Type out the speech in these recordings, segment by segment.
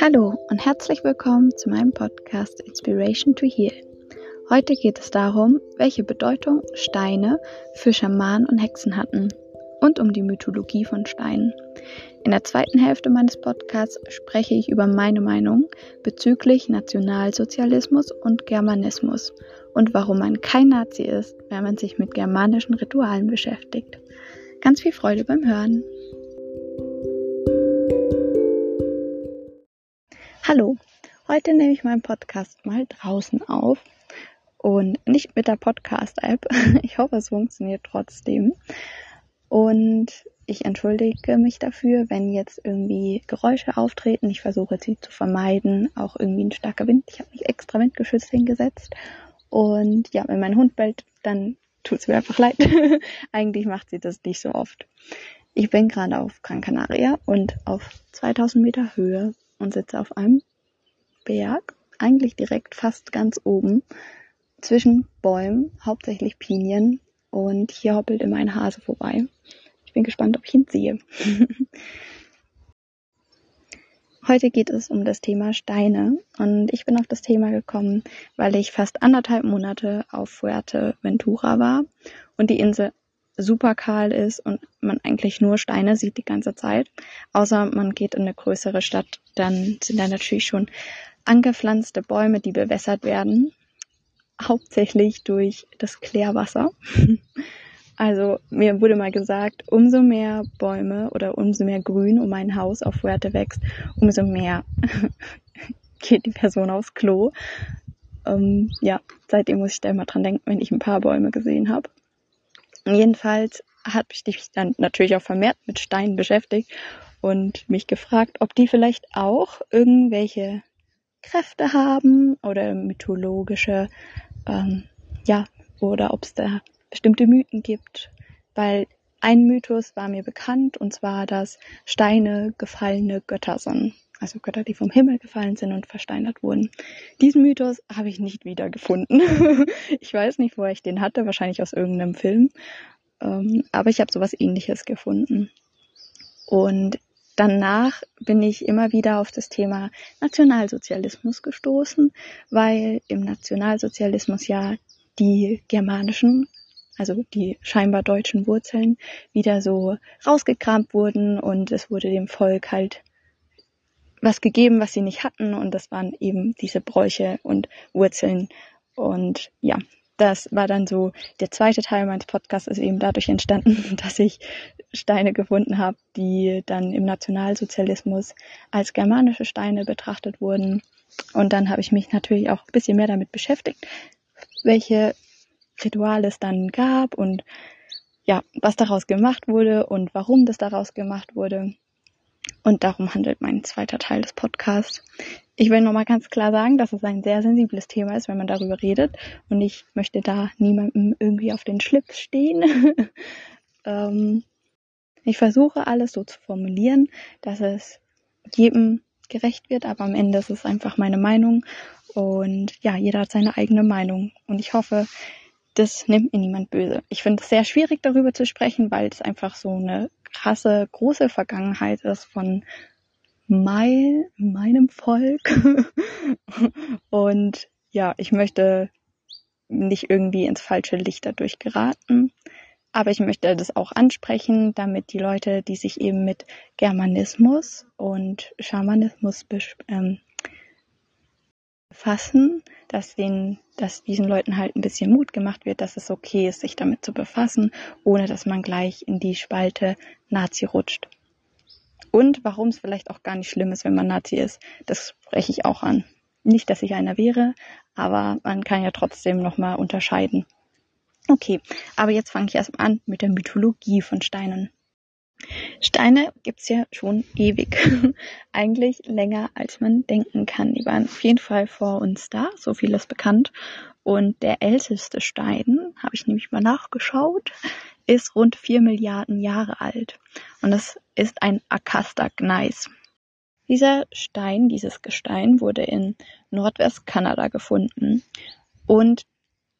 Hallo und herzlich willkommen zu meinem Podcast Inspiration to Heal. Heute geht es darum, welche Bedeutung Steine für Schamanen und Hexen hatten und um die Mythologie von Steinen. In der zweiten Hälfte meines Podcasts spreche ich über meine Meinung bezüglich Nationalsozialismus und Germanismus und warum man kein Nazi ist, wenn man sich mit germanischen Ritualen beschäftigt. Ganz viel Freude beim Hören. Hallo, heute nehme ich meinen Podcast mal draußen auf und nicht mit der Podcast-App. Ich hoffe, es funktioniert trotzdem. Und ich entschuldige mich dafür, wenn jetzt irgendwie Geräusche auftreten. Ich versuche sie zu vermeiden. Auch irgendwie ein starker Wind. Ich habe mich extra windgeschützt hingesetzt. Und ja, wenn mein Hund bellt, dann tut es mir einfach leid. Eigentlich macht sie das nicht so oft. Ich bin gerade auf Gran Canaria und auf 2000 Meter Höhe und sitze auf einem Berg, eigentlich direkt fast ganz oben, zwischen Bäumen, hauptsächlich Pinien, und hier hoppelt immer ein Hase vorbei. Ich bin gespannt, ob ich ihn sehe. Heute geht es um das Thema Steine und ich bin auf das Thema gekommen, weil ich fast anderthalb Monate auf Fuerteventura war und die Insel super kahl ist und man eigentlich nur Steine sieht die ganze Zeit. Außer man geht in eine größere Stadt, dann sind da natürlich schon angepflanzte Bäume, die bewässert werden. Hauptsächlich durch das Klärwasser. Also mir wurde mal gesagt, umso mehr Bäume oder umso mehr Grün um mein Haus auf Fuerte wächst, umso mehr geht die Person aufs Klo. Ähm, ja, seitdem muss ich da immer dran denken, wenn ich ein paar Bäume gesehen habe. Jedenfalls hat mich dann natürlich auch vermehrt mit Steinen beschäftigt und mich gefragt, ob die vielleicht auch irgendwelche Kräfte haben oder mythologische, ähm, ja, oder ob es da bestimmte Mythen gibt. Weil ein Mythos war mir bekannt und zwar, dass Steine gefallene Götter sind. Also Götter, die vom Himmel gefallen sind und versteinert wurden. Diesen Mythos habe ich nicht wiedergefunden. ich weiß nicht, wo ich den hatte, wahrscheinlich aus irgendeinem Film. Ähm, aber ich habe sowas ähnliches gefunden. Und danach bin ich immer wieder auf das Thema Nationalsozialismus gestoßen, weil im Nationalsozialismus ja die germanischen, also die scheinbar deutschen Wurzeln wieder so rausgekramt wurden und es wurde dem Volk halt was gegeben, was sie nicht hatten und das waren eben diese Bräuche und Wurzeln und ja, das war dann so, der zweite Teil meines Podcasts ist eben dadurch entstanden, dass ich Steine gefunden habe, die dann im Nationalsozialismus als germanische Steine betrachtet wurden. Und dann habe ich mich natürlich auch ein bisschen mehr damit beschäftigt, welche Rituale es dann gab und ja, was daraus gemacht wurde und warum das daraus gemacht wurde. Und darum handelt mein zweiter Teil des Podcasts. Ich will nochmal ganz klar sagen, dass es ein sehr sensibles Thema ist, wenn man darüber redet. Und ich möchte da niemandem irgendwie auf den Schlips stehen. ähm, ich versuche alles so zu formulieren, dass es jedem gerecht wird, aber am Ende ist es einfach meine Meinung. Und ja, jeder hat seine eigene Meinung. Und ich hoffe, das nimmt mir niemand böse. Ich finde es sehr schwierig, darüber zu sprechen, weil es einfach so eine krasse, große Vergangenheit ist von mein, meinem Volk. Und ja, ich möchte nicht irgendwie ins falsche Licht dadurch geraten. Aber ich möchte das auch ansprechen, damit die Leute, die sich eben mit Germanismus und Schamanismus ähm, befassen, dass, den, dass diesen Leuten halt ein bisschen Mut gemacht wird, dass es okay ist, sich damit zu befassen, ohne dass man gleich in die Spalte Nazi rutscht. Und warum es vielleicht auch gar nicht schlimm ist, wenn man Nazi ist, das spreche ich auch an. Nicht, dass ich einer wäre, aber man kann ja trotzdem nochmal unterscheiden. Okay, aber jetzt fange ich erst an mit der Mythologie von Steinen. Steine gibt's ja schon ewig. Eigentlich länger, als man denken kann. Die waren auf jeden Fall vor uns da, so viel ist bekannt. Und der älteste Stein, habe ich nämlich mal nachgeschaut, ist rund vier Milliarden Jahre alt. Und das ist ein Acasta Gneis. Dieser Stein, dieses Gestein wurde in Nordwestkanada gefunden. Und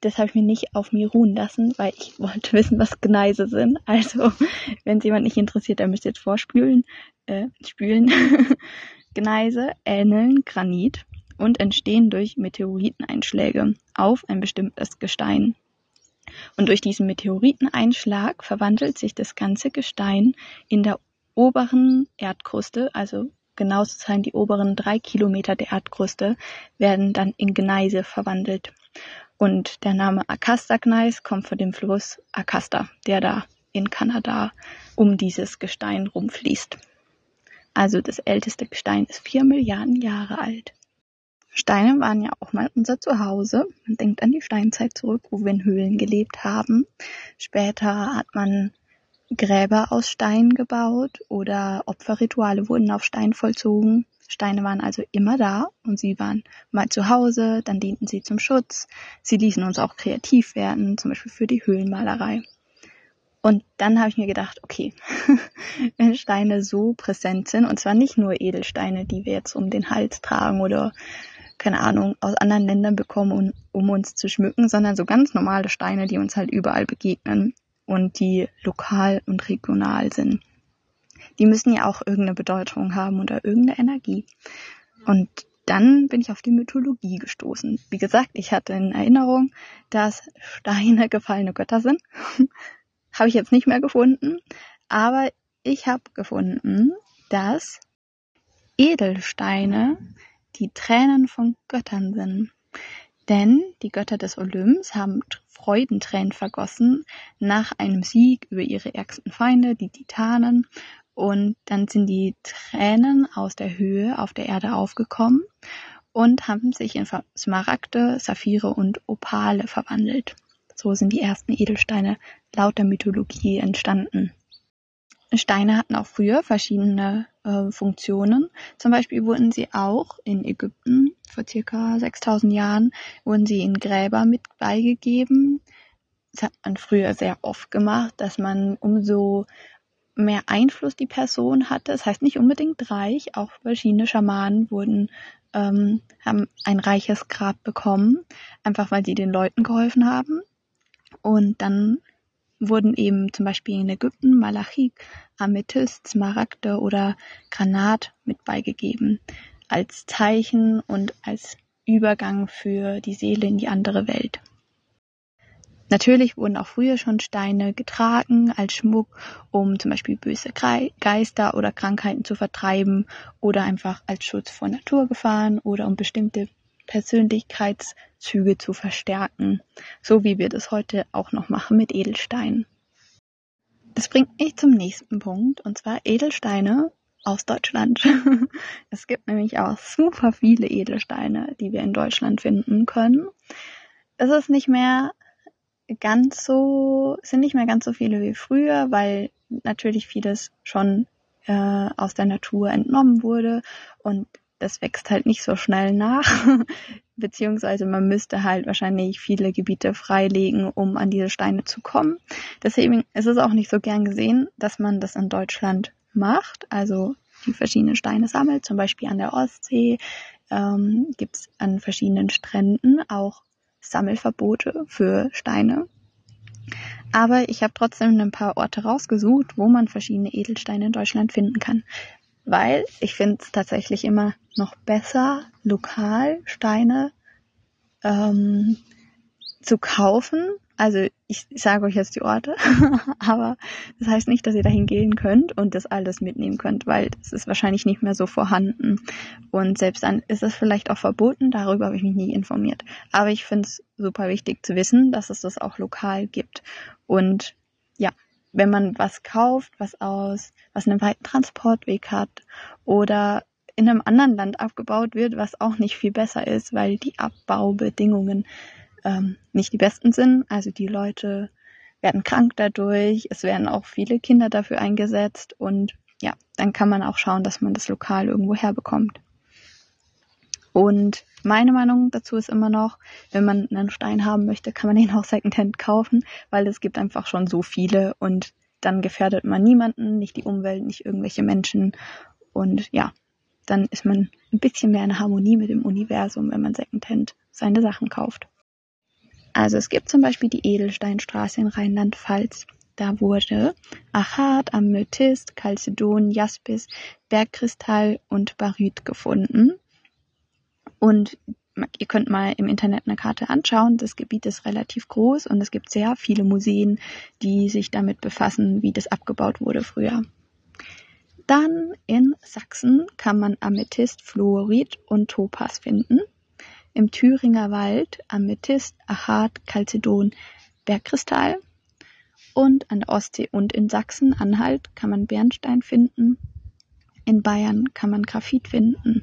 das habe ich mir nicht auf mir ruhen lassen, weil ich wollte wissen, was Gneise sind. Also, wenn es jemand nicht interessiert, dann müsst ihr jetzt vorspülen, äh, spülen. Gneise ähneln Granit und entstehen durch Meteoriteneinschläge auf ein bestimmtes Gestein. Und durch diesen Meteoriteneinschlag verwandelt sich das ganze Gestein in der oberen Erdkruste, also genau zu sein, die oberen drei Kilometer der Erdkruste werden dann in Gneise verwandelt. Und der Name Akasta-Gneis kommt von dem Fluss Akasta, der da in Kanada um dieses Gestein rumfließt. Also das älteste Gestein ist vier Milliarden Jahre alt. Steine waren ja auch mal unser Zuhause. Man denkt an die Steinzeit zurück, wo wir in Höhlen gelebt haben. Später hat man Gräber aus Stein gebaut oder Opferrituale wurden auf Stein vollzogen. Steine waren also immer da und sie waren mal zu Hause, dann dienten sie zum Schutz. Sie ließen uns auch kreativ werden, zum Beispiel für die Höhlenmalerei. Und dann habe ich mir gedacht, okay, wenn Steine so präsent sind, und zwar nicht nur Edelsteine, die wir jetzt um den Hals tragen oder keine Ahnung, aus anderen Ländern bekommen, um, um uns zu schmücken, sondern so ganz normale Steine, die uns halt überall begegnen und die lokal und regional sind. Die müssen ja auch irgendeine Bedeutung haben oder irgendeine Energie. Und dann bin ich auf die Mythologie gestoßen. Wie gesagt, ich hatte in Erinnerung, dass Steine gefallene Götter sind. habe ich jetzt nicht mehr gefunden. Aber ich habe gefunden, dass Edelsteine die Tränen von Göttern sind. Denn die Götter des Olymps haben Freudentränen vergossen nach einem Sieg über ihre ärgsten Feinde, die Titanen. Und dann sind die Tränen aus der Höhe auf der Erde aufgekommen und haben sich in Smaragde, Saphire und Opale verwandelt. So sind die ersten Edelsteine laut der Mythologie entstanden. Steine hatten auch früher verschiedene äh, Funktionen. Zum Beispiel wurden sie auch in Ägypten vor circa 6000 Jahren wurden sie in Gräber mit beigegeben. Das hat man früher sehr oft gemacht, dass man umso mehr Einfluss die Person hatte. Das heißt nicht unbedingt reich. Auch verschiedene Schamanen wurden ähm, haben ein reiches Grab bekommen, einfach weil sie den Leuten geholfen haben. Und dann wurden eben zum Beispiel in Ägypten Malachit, Amethyst, Smaragde oder Granat mit beigegeben als Zeichen und als Übergang für die Seele in die andere Welt. Natürlich wurden auch früher schon Steine getragen als Schmuck, um zum Beispiel böse Geister oder Krankheiten zu vertreiben oder einfach als Schutz vor Naturgefahren oder um bestimmte Persönlichkeitszüge zu verstärken, so wie wir das heute auch noch machen mit Edelsteinen. Das bringt mich zum nächsten Punkt, und zwar Edelsteine aus Deutschland. es gibt nämlich auch super viele Edelsteine, die wir in Deutschland finden können. Es ist nicht mehr ganz so, sind nicht mehr ganz so viele wie früher, weil natürlich vieles schon äh, aus der Natur entnommen wurde und das wächst halt nicht so schnell nach, beziehungsweise man müsste halt wahrscheinlich viele Gebiete freilegen, um an diese Steine zu kommen. Deswegen ist es auch nicht so gern gesehen, dass man das in Deutschland macht, also die verschiedenen Steine sammelt, zum Beispiel an der Ostsee ähm, gibt es an verschiedenen Stränden auch Sammelverbote für Steine. Aber ich habe trotzdem ein paar Orte rausgesucht, wo man verschiedene Edelsteine in Deutschland finden kann weil ich finde es tatsächlich immer noch besser, lokal Steine ähm, zu kaufen. Also ich, sage euch jetzt die Orte, aber das heißt nicht, dass ihr dahin gehen könnt und das alles mitnehmen könnt, weil es ist wahrscheinlich nicht mehr so vorhanden. Und selbst dann ist es vielleicht auch verboten, darüber habe ich mich nie informiert. Aber ich finde es super wichtig zu wissen, dass es das auch lokal gibt. Und ja, wenn man was kauft, was aus, was einen weiten Transportweg hat oder in einem anderen Land abgebaut wird, was auch nicht viel besser ist, weil die Abbaubedingungen ähm, nicht die besten sind. Also die Leute werden krank dadurch, es werden auch viele Kinder dafür eingesetzt und ja, dann kann man auch schauen, dass man das lokal irgendwo herbekommt. Und meine Meinung dazu ist immer noch, wenn man einen Stein haben möchte, kann man ihn auch Secondhand kaufen, weil es gibt einfach schon so viele und dann gefährdet man niemanden, nicht die Umwelt, nicht irgendwelche Menschen und ja, dann ist man ein bisschen mehr in Harmonie mit dem Universum, wenn man Secondhand seine Sachen kauft. Also es gibt zum Beispiel die Edelsteinstraße in Rheinland-Pfalz. Da wurde Achat, Amethyst, Chalcedon, Jaspis, Bergkristall und Baryt gefunden. Und ihr könnt mal im Internet eine Karte anschauen. Das Gebiet ist relativ groß und es gibt sehr viele Museen, die sich damit befassen, wie das abgebaut wurde früher. Dann in Sachsen kann man Amethyst, Fluorid und Topaz finden. Im Thüringer Wald Amethyst, Achat, Chalcedon, Bergkristall. Und an der Ostsee und in Sachsen-Anhalt kann man Bernstein finden. In Bayern kann man Graphit finden.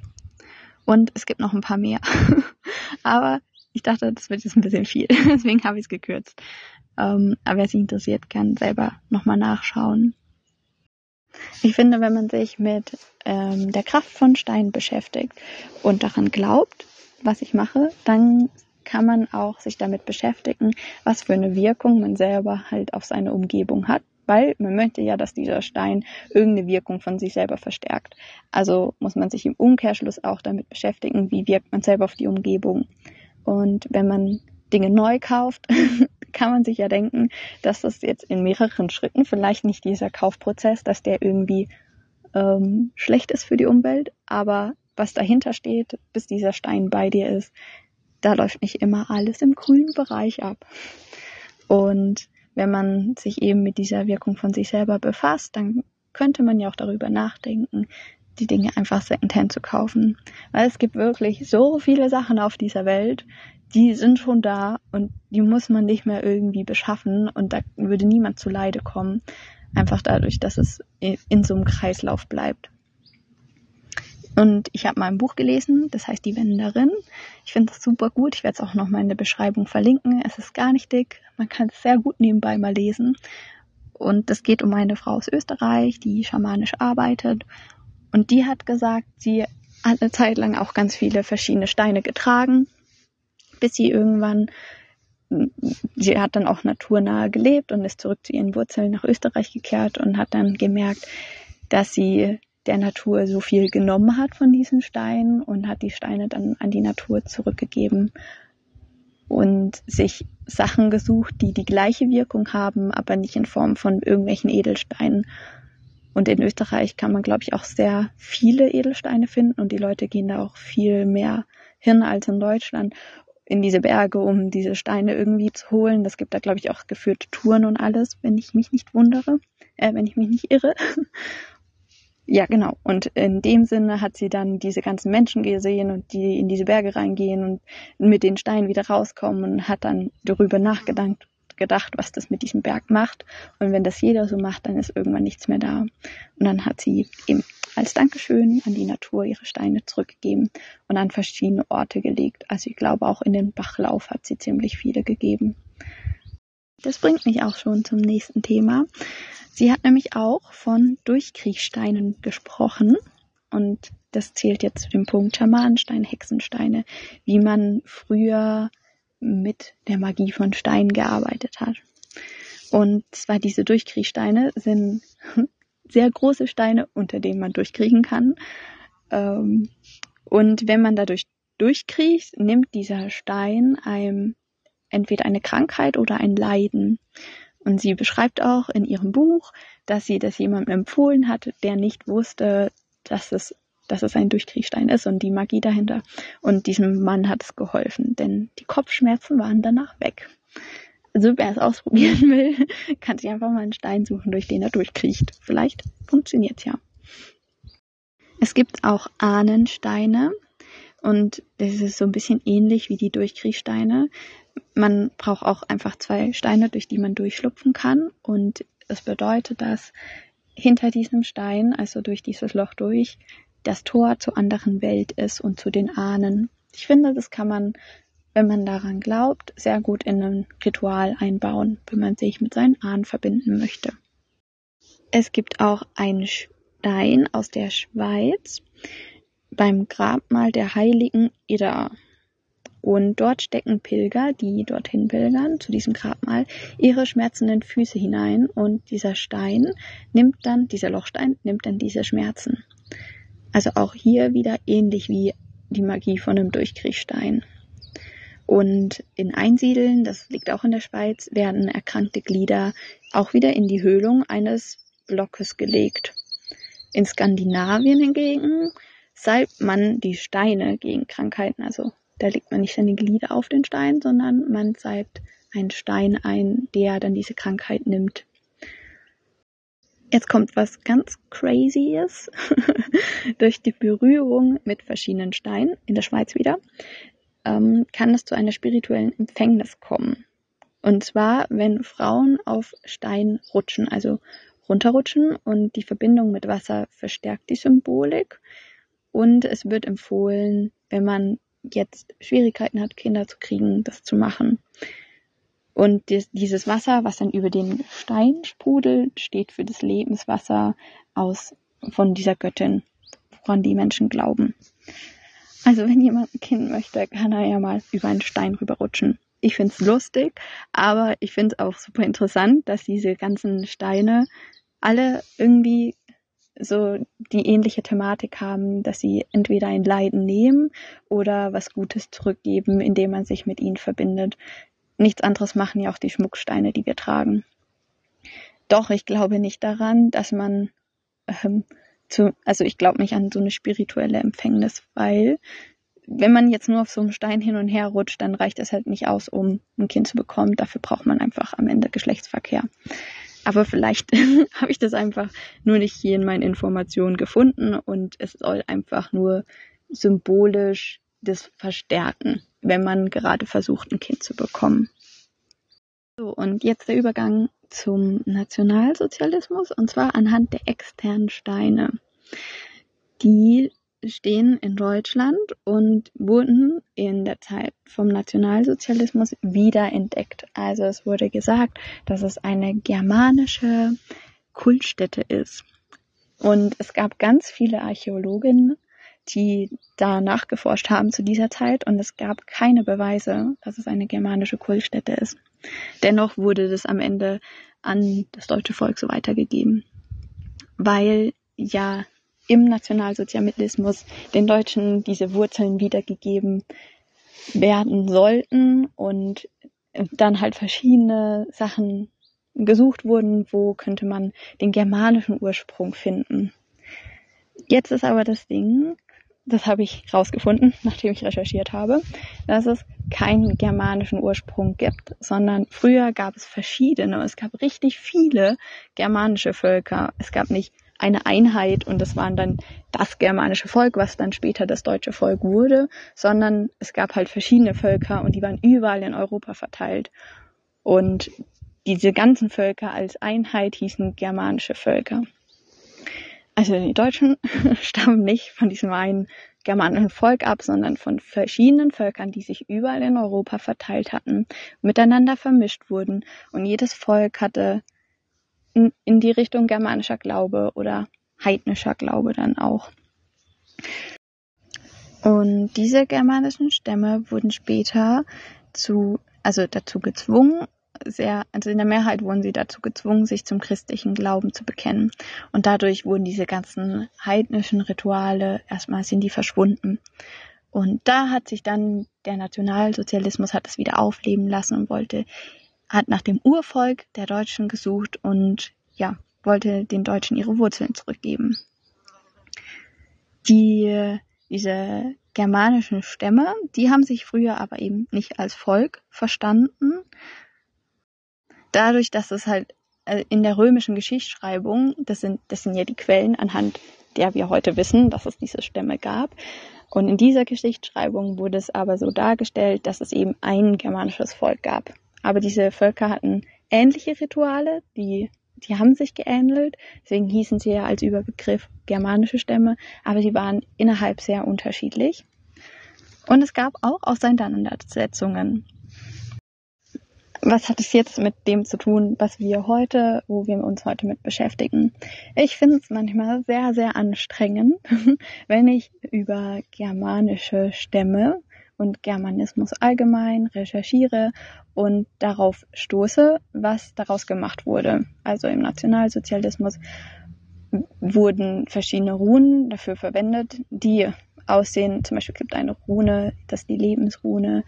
Und es gibt noch ein paar mehr. aber ich dachte, das wird jetzt ein bisschen viel. Deswegen habe ich es gekürzt. Ähm, aber wer sich interessiert, kann selber nochmal nachschauen. Ich finde, wenn man sich mit ähm, der Kraft von Steinen beschäftigt und daran glaubt, was ich mache, dann kann man auch sich damit beschäftigen, was für eine Wirkung man selber halt auf seine Umgebung hat weil man möchte ja, dass dieser Stein irgendeine Wirkung von sich selber verstärkt. Also muss man sich im Umkehrschluss auch damit beschäftigen, wie wirkt man selber auf die Umgebung. Und wenn man Dinge neu kauft, kann man sich ja denken, dass das jetzt in mehreren Schritten, vielleicht nicht dieser Kaufprozess, dass der irgendwie ähm, schlecht ist für die Umwelt, aber was dahinter steht, bis dieser Stein bei dir ist, da läuft nicht immer alles im grünen Bereich ab. Und wenn man sich eben mit dieser Wirkung von sich selber befasst, dann könnte man ja auch darüber nachdenken, die Dinge einfach secondhand zu kaufen. Weil es gibt wirklich so viele Sachen auf dieser Welt, die sind schon da und die muss man nicht mehr irgendwie beschaffen und da würde niemand zu Leide kommen. Einfach dadurch, dass es in so einem Kreislauf bleibt. Und ich habe mal ein Buch gelesen, das heißt Die Wenderin. Ich finde das super gut. Ich werde es auch nochmal in der Beschreibung verlinken. Es ist gar nicht dick. Man kann es sehr gut nebenbei mal lesen. Und es geht um eine Frau aus Österreich, die schamanisch arbeitet. Und die hat gesagt, sie hat eine Zeit lang auch ganz viele verschiedene Steine getragen, bis sie irgendwann, sie hat dann auch naturnahe gelebt und ist zurück zu ihren Wurzeln nach Österreich gekehrt und hat dann gemerkt, dass sie der Natur so viel genommen hat von diesen Steinen und hat die Steine dann an die Natur zurückgegeben und sich Sachen gesucht, die die gleiche Wirkung haben, aber nicht in Form von irgendwelchen Edelsteinen. Und in Österreich kann man, glaube ich, auch sehr viele Edelsteine finden und die Leute gehen da auch viel mehr hin als in Deutschland in diese Berge, um diese Steine irgendwie zu holen. Das gibt da, glaube ich, auch geführte Touren und alles, wenn ich mich nicht wundere, äh, wenn ich mich nicht irre. Ja, genau. Und in dem Sinne hat sie dann diese ganzen Menschen gesehen und die in diese Berge reingehen und mit den Steinen wieder rauskommen und hat dann darüber nachgedacht, gedacht, was das mit diesem Berg macht. Und wenn das jeder so macht, dann ist irgendwann nichts mehr da. Und dann hat sie eben als Dankeschön an die Natur ihre Steine zurückgegeben und an verschiedene Orte gelegt. Also ich glaube auch in den Bachlauf hat sie ziemlich viele gegeben. Das bringt mich auch schon zum nächsten Thema. Sie hat nämlich auch von Durchkriechsteinen gesprochen und das zählt jetzt zu dem Punkt Schamanensteine, Hexensteine, wie man früher mit der Magie von Steinen gearbeitet hat. Und zwar diese Durchkriechsteine sind sehr große Steine, unter denen man durchkriechen kann. Ähm, und wenn man dadurch durchkriecht, nimmt dieser Stein einem entweder eine Krankheit oder ein Leiden. Und sie beschreibt auch in ihrem Buch, dass sie das jemandem empfohlen hat, der nicht wusste, dass es, dass es ein Durchkriechstein ist und die Magie dahinter. Und diesem Mann hat es geholfen, denn die Kopfschmerzen waren danach weg. Also wer es ausprobieren will, kann sich einfach mal einen Stein suchen, durch den er durchkriecht. Vielleicht funktioniert es ja. Es gibt auch Ahnensteine und das ist so ein bisschen ähnlich wie die Durchkriechsteine man braucht auch einfach zwei Steine, durch die man durchschlupfen kann. Und es bedeutet, dass hinter diesem Stein, also durch dieses Loch durch, das Tor zur anderen Welt ist und zu den Ahnen. Ich finde, das kann man, wenn man daran glaubt, sehr gut in ein Ritual einbauen, wenn man sich mit seinen Ahnen verbinden möchte. Es gibt auch einen Stein aus der Schweiz beim Grabmal der heiligen Ida. Und dort stecken Pilger, die dorthin pilgern, zu diesem Grabmal, ihre schmerzenden Füße hinein und dieser Stein nimmt dann, dieser Lochstein nimmt dann diese Schmerzen. Also auch hier wieder ähnlich wie die Magie von einem Durchkriechstein. Und in Einsiedeln, das liegt auch in der Schweiz, werden erkrankte Glieder auch wieder in die Höhlung eines Blockes gelegt. In Skandinavien hingegen salbt man die Steine gegen Krankheiten. Also da legt man nicht seine Glieder auf den Stein, sondern man salbt einen Stein ein, der dann diese Krankheit nimmt. Jetzt kommt was ganz Crazyes. Durch die Berührung mit verschiedenen Steinen, in der Schweiz wieder, ähm, kann es zu einer spirituellen Empfängnis kommen. Und zwar, wenn Frauen auf Stein rutschen, also runterrutschen und die Verbindung mit Wasser verstärkt die Symbolik. Und es wird empfohlen, wenn man jetzt Schwierigkeiten hat, Kinder zu kriegen, das zu machen. Und dieses Wasser, was dann über den Stein sprudelt, steht für das Lebenswasser aus von dieser Göttin, woran die Menschen glauben. Also wenn jemand ein Kind möchte, kann er ja mal über einen Stein rüberrutschen. Ich find's lustig, aber ich find's auch super interessant, dass diese ganzen Steine alle irgendwie so die ähnliche Thematik haben, dass sie entweder ein Leiden nehmen oder was Gutes zurückgeben, indem man sich mit ihnen verbindet. Nichts anderes machen ja auch die Schmucksteine, die wir tragen. Doch ich glaube nicht daran, dass man ähm, zu, also ich glaube nicht an so eine spirituelle Empfängnis, weil wenn man jetzt nur auf so einem Stein hin und her rutscht, dann reicht es halt nicht aus, um ein Kind zu bekommen. Dafür braucht man einfach am Ende Geschlechtsverkehr. Aber vielleicht habe ich das einfach nur nicht hier in meinen Informationen gefunden und es soll einfach nur symbolisch das verstärken, wenn man gerade versucht, ein Kind zu bekommen. So, und jetzt der Übergang zum Nationalsozialismus und zwar anhand der externen Steine. Die stehen in Deutschland und wurden in der Zeit vom Nationalsozialismus wiederentdeckt. Also es wurde gesagt, dass es eine germanische Kultstätte ist. Und es gab ganz viele Archäologinnen, die da nachgeforscht haben zu dieser Zeit und es gab keine Beweise, dass es eine germanische Kultstätte ist. Dennoch wurde das am Ende an das deutsche Volk so weitergegeben, weil ja im Nationalsozialismus den Deutschen diese Wurzeln wiedergegeben werden sollten und dann halt verschiedene Sachen gesucht wurden, wo könnte man den germanischen Ursprung finden. Jetzt ist aber das Ding, das habe ich rausgefunden, nachdem ich recherchiert habe, dass es keinen germanischen Ursprung gibt, sondern früher gab es verschiedene, es gab richtig viele germanische Völker. Es gab nicht eine Einheit und das waren dann das germanische Volk, was dann später das deutsche Volk wurde, sondern es gab halt verschiedene Völker und die waren überall in Europa verteilt. Und diese ganzen Völker als Einheit hießen germanische Völker. Also die Deutschen stammen nicht von diesem einen germanischen Volk ab, sondern von verschiedenen Völkern, die sich überall in Europa verteilt hatten, miteinander vermischt wurden. Und jedes Volk hatte in, in die Richtung germanischer Glaube oder heidnischer Glaube dann auch. Und diese germanischen Stämme wurden später zu, also dazu gezwungen, sehr, also in der Mehrheit wurden sie dazu gezwungen, sich zum christlichen Glauben zu bekennen. Und dadurch wurden diese ganzen heidnischen Rituale, erstmal sind die verschwunden. Und da hat sich dann der Nationalsozialismus hat es wieder aufleben lassen und wollte hat nach dem Urvolk der Deutschen gesucht und ja, wollte den Deutschen ihre Wurzeln zurückgeben. Die, diese germanischen Stämme, die haben sich früher aber eben nicht als Volk verstanden. Dadurch, dass es halt äh, in der römischen Geschichtsschreibung, das sind, das sind ja die Quellen, anhand der wir heute wissen, dass es diese Stämme gab. Und in dieser Geschichtsschreibung wurde es aber so dargestellt, dass es eben ein germanisches Volk gab. Aber diese Völker hatten ähnliche Rituale, die, die haben sich geähnelt, deswegen hießen sie ja als Überbegriff germanische Stämme, aber sie waren innerhalb sehr unterschiedlich. Und es gab auch Auseinandersetzungen. Was hat es jetzt mit dem zu tun, was wir heute, wo wir uns heute mit beschäftigen? Ich finde es manchmal sehr, sehr anstrengend, wenn ich über germanische Stämme und Germanismus allgemein recherchiere und darauf stoße, was daraus gemacht wurde. Also im Nationalsozialismus wurden verschiedene Runen dafür verwendet, die aussehen, zum Beispiel gibt eine Rune, das ist die Lebensrune,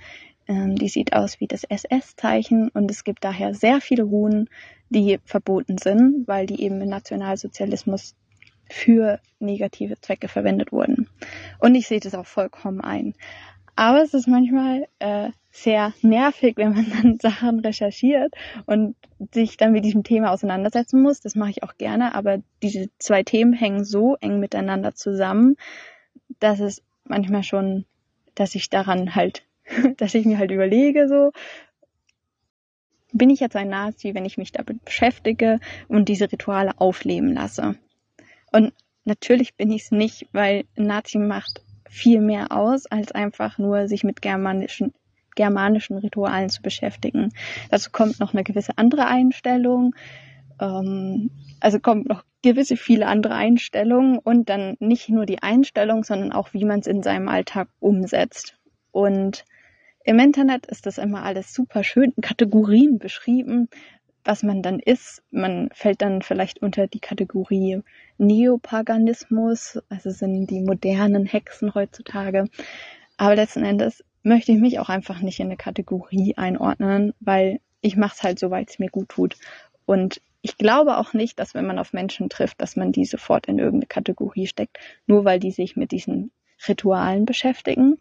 Ähm, die sieht aus wie das SS-Zeichen und es gibt daher sehr viele Runen, die verboten sind, weil die eben im Nationalsozialismus für negative Zwecke verwendet wurden. Und ich sehe das auch vollkommen ein. Aber es ist manchmal äh, sehr nervig, wenn man dann Sachen recherchiert und sich dann mit diesem Thema auseinandersetzen muss. Das mache ich auch gerne, aber diese zwei Themen hängen so eng miteinander zusammen, dass es manchmal schon, dass ich daran halt, dass ich mir halt überlege, so, bin ich jetzt ein Nazi, wenn ich mich damit beschäftige und diese Rituale aufleben lasse? Und natürlich bin ich es nicht, weil Nazi macht viel mehr aus, als einfach nur sich mit germanischen germanischen Ritualen zu beschäftigen. Dazu kommt noch eine gewisse andere Einstellung, ähm, also kommt noch gewisse viele andere Einstellungen und dann nicht nur die Einstellung, sondern auch, wie man es in seinem Alltag umsetzt. Und im Internet ist das immer alles super schön in Kategorien beschrieben, was man dann ist. Man fällt dann vielleicht unter die Kategorie Neopaganismus, also sind die modernen Hexen heutzutage. Aber letzten Endes möchte ich mich auch einfach nicht in eine Kategorie einordnen, weil ich mache es halt so, weil es mir gut tut. Und ich glaube auch nicht, dass wenn man auf Menschen trifft, dass man die sofort in irgendeine Kategorie steckt, nur weil die sich mit diesen Ritualen beschäftigen.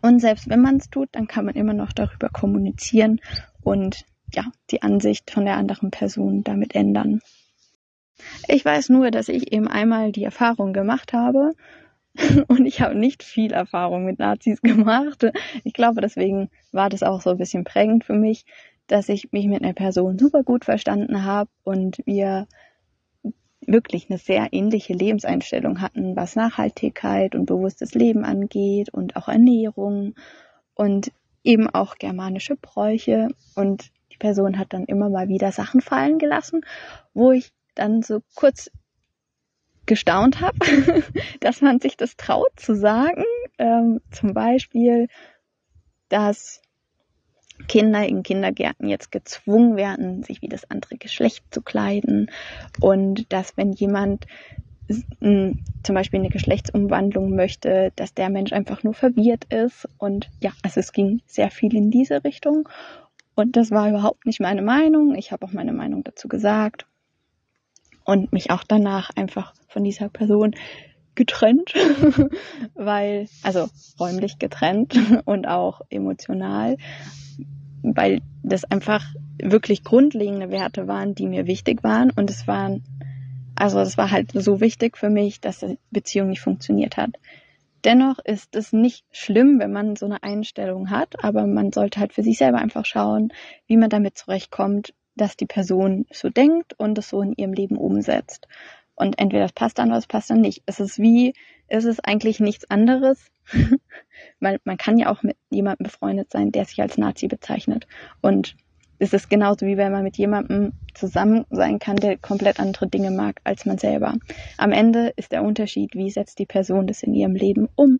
Und selbst wenn man es tut, dann kann man immer noch darüber kommunizieren und ja, die Ansicht von der anderen Person damit ändern. Ich weiß nur, dass ich eben einmal die Erfahrung gemacht habe und ich habe nicht viel Erfahrung mit Nazis gemacht. Ich glaube, deswegen war das auch so ein bisschen prägend für mich, dass ich mich mit einer Person super gut verstanden habe und wir wirklich eine sehr ähnliche Lebenseinstellung hatten, was Nachhaltigkeit und bewusstes Leben angeht und auch Ernährung und eben auch germanische Bräuche. Und die Person hat dann immer mal wieder Sachen fallen gelassen, wo ich dann so kurz gestaunt habe, dass man sich das traut zu sagen. Ähm, zum Beispiel, dass Kinder in Kindergärten jetzt gezwungen werden, sich wie das andere Geschlecht zu kleiden. Und dass wenn jemand zum Beispiel eine Geschlechtsumwandlung möchte, dass der Mensch einfach nur verwirrt ist. Und ja, also es ging sehr viel in diese Richtung und das war überhaupt nicht meine Meinung. Ich habe auch meine Meinung dazu gesagt und mich auch danach einfach von dieser Person getrennt, weil, also räumlich getrennt und auch emotional, weil das einfach wirklich grundlegende Werte waren, die mir wichtig waren und es waren, also es war halt so wichtig für mich, dass die Beziehung nicht funktioniert hat. Dennoch ist es nicht schlimm, wenn man so eine Einstellung hat, aber man sollte halt für sich selber einfach schauen, wie man damit zurechtkommt, dass die Person so denkt und es so in ihrem Leben umsetzt. Und entweder es passt dann oder es passt dann nicht. Es ist wie, es ist eigentlich nichts anderes. Weil man kann ja auch mit jemandem befreundet sein, der sich als Nazi bezeichnet. Und es ist genauso wie wenn man mit jemandem zusammen sein kann, der komplett andere Dinge mag als man selber. Am Ende ist der Unterschied, wie setzt die Person das in ihrem Leben um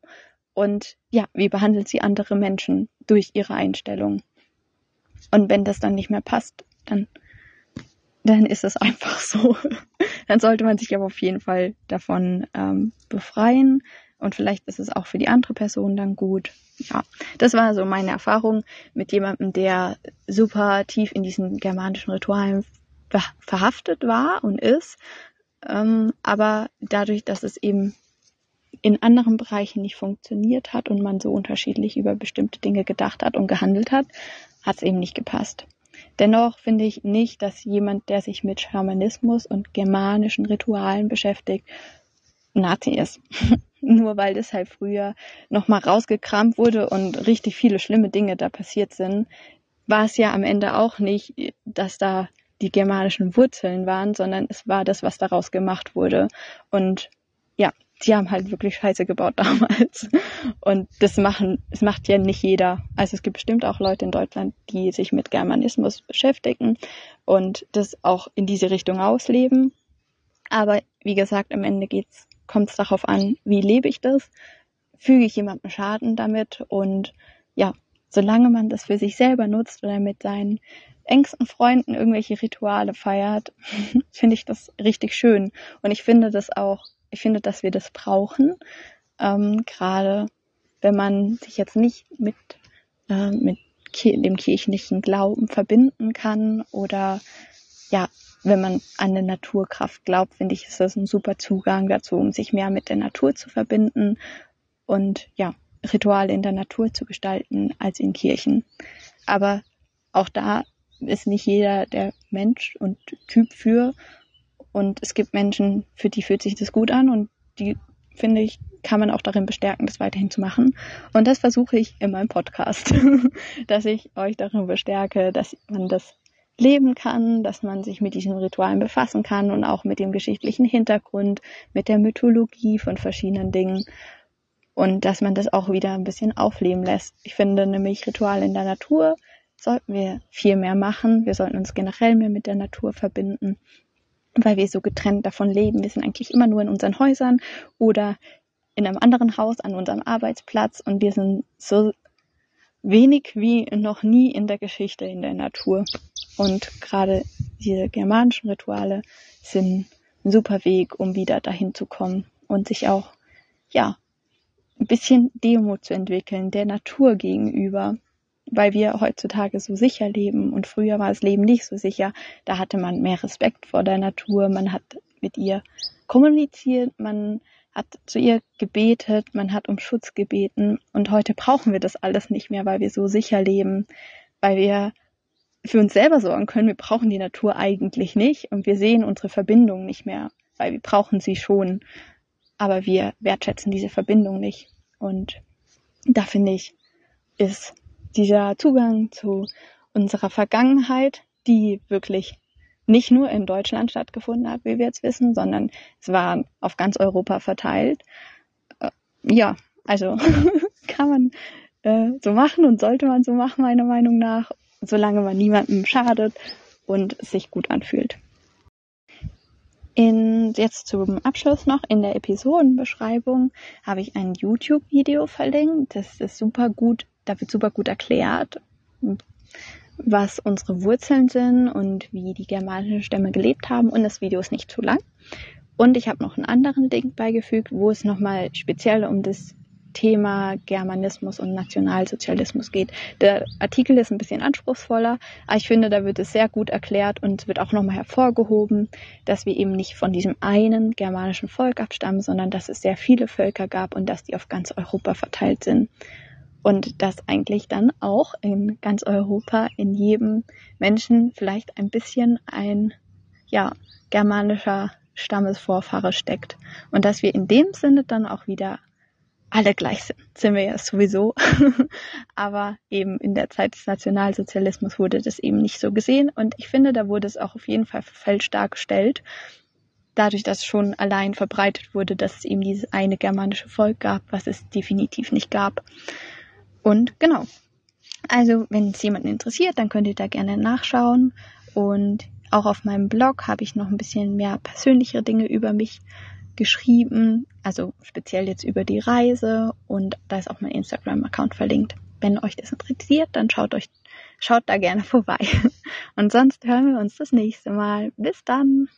und ja, wie behandelt sie andere Menschen durch ihre Einstellung. Und wenn das dann nicht mehr passt, dann, dann ist es einfach so. dann sollte man sich aber auf jeden Fall davon ähm, befreien. Und vielleicht ist es auch für die andere Person dann gut. Ja, das war so meine Erfahrung mit jemandem, der super tief in diesen germanischen Ritualen verhaftet war und ist. Ähm, aber dadurch, dass es eben in anderen Bereichen nicht funktioniert hat und man so unterschiedlich über bestimmte Dinge gedacht hat und gehandelt hat, hat es eben nicht gepasst. Dennoch finde ich nicht, dass jemand, der sich mit Schamanismus und germanischen Ritualen beschäftigt, Nazi ist. Nur weil das halt früher nochmal rausgekramt wurde und richtig viele schlimme Dinge da passiert sind, war es ja am Ende auch nicht, dass da die germanischen Wurzeln waren, sondern es war das, was daraus gemacht wurde. Und ja, die haben halt wirklich Scheiße gebaut damals. Und das machen, das macht ja nicht jeder. Also es gibt bestimmt auch Leute in Deutschland, die sich mit Germanismus beschäftigen und das auch in diese Richtung ausleben. Aber wie gesagt, am Ende geht's, kommt es darauf an, wie lebe ich das? Füge ich jemandem Schaden damit? Und ja, solange man das für sich selber nutzt oder mit seinen engsten Freunden irgendwelche Rituale feiert, finde ich das richtig schön. Und ich finde das auch ich finde, dass wir das brauchen, ähm, gerade wenn man sich jetzt nicht mit äh, mit dem kirchlichen Glauben verbinden kann oder ja, wenn man an eine Naturkraft glaubt, finde ich, ist das ein super Zugang dazu, um sich mehr mit der Natur zu verbinden und ja, Rituale in der Natur zu gestalten als in Kirchen. Aber auch da ist nicht jeder der Mensch und Typ für. Und es gibt Menschen, für die fühlt sich das gut an und die, finde ich, kann man auch darin bestärken, das weiterhin zu machen. Und das versuche ich in meinem Podcast, dass ich euch darin bestärke, dass man das leben kann, dass man sich mit diesen Ritualen befassen kann und auch mit dem geschichtlichen Hintergrund, mit der Mythologie von verschiedenen Dingen und dass man das auch wieder ein bisschen aufleben lässt. Ich finde nämlich Rituale in der Natur sollten wir viel mehr machen. Wir sollten uns generell mehr mit der Natur verbinden, weil wir so getrennt davon leben. Wir sind eigentlich immer nur in unseren Häusern oder in einem anderen Haus an unserem Arbeitsplatz und wir sind so wenig wie noch nie in der Geschichte in der Natur. Und gerade diese germanischen Rituale sind ein super Weg, um wieder dahin zu kommen und sich auch, ja, ein bisschen Demut zu entwickeln, der Natur gegenüber, weil wir heutzutage so sicher leben und früher war das Leben nicht so sicher. Da hatte man mehr Respekt vor der Natur, man hat mit ihr kommuniziert, man hat zu ihr gebetet, man hat um Schutz gebeten. Und heute brauchen wir das alles nicht mehr, weil wir so sicher leben, weil wir für uns selber sorgen können. Wir brauchen die Natur eigentlich nicht und wir sehen unsere Verbindung nicht mehr, weil wir brauchen sie schon, aber wir wertschätzen diese Verbindung nicht. Und da finde ich, ist dieser Zugang zu unserer Vergangenheit, die wirklich nicht nur in Deutschland stattgefunden hat, wie wir jetzt wissen, sondern es war auf ganz Europa verteilt. Äh, ja, also kann man äh, so machen und sollte man so machen, meiner Meinung nach, solange man niemandem schadet und sich gut anfühlt. In, jetzt zum Abschluss noch in der Episodenbeschreibung habe ich ein YouTube-Video verlinkt. Das ist super gut, da wird super gut erklärt, was unsere Wurzeln sind und wie die germanischen Stämme gelebt haben. Und das Video ist nicht zu lang. Und ich habe noch einen anderen Link beigefügt, wo es nochmal speziell um das Thema Germanismus und Nationalsozialismus geht. Der Artikel ist ein bisschen anspruchsvoller, aber ich finde, da wird es sehr gut erklärt und wird auch nochmal hervorgehoben, dass wir eben nicht von diesem einen germanischen Volk abstammen, sondern dass es sehr viele Völker gab und dass die auf ganz Europa verteilt sind und dass eigentlich dann auch in ganz Europa in jedem Menschen vielleicht ein bisschen ein ja germanischer Stammesvorfahre steckt und dass wir in dem Sinne dann auch wieder alle gleich sind, sind wir ja sowieso. Aber eben in der Zeit des Nationalsozialismus wurde das eben nicht so gesehen und ich finde, da wurde es auch auf jeden Fall verfälscht dargestellt. Dadurch, dass schon allein verbreitet wurde, dass es eben dieses eine germanische Volk gab, was es definitiv nicht gab. Und genau. Also, wenn es jemanden interessiert, dann könnt ihr da gerne nachschauen. Und auch auf meinem Blog habe ich noch ein bisschen mehr persönlichere Dinge über mich geschrieben, also speziell jetzt über die Reise und da ist auch mein Instagram-Account verlinkt. Wenn euch das interessiert, dann schaut euch, schaut da gerne vorbei. Und sonst hören wir uns das nächste Mal. Bis dann!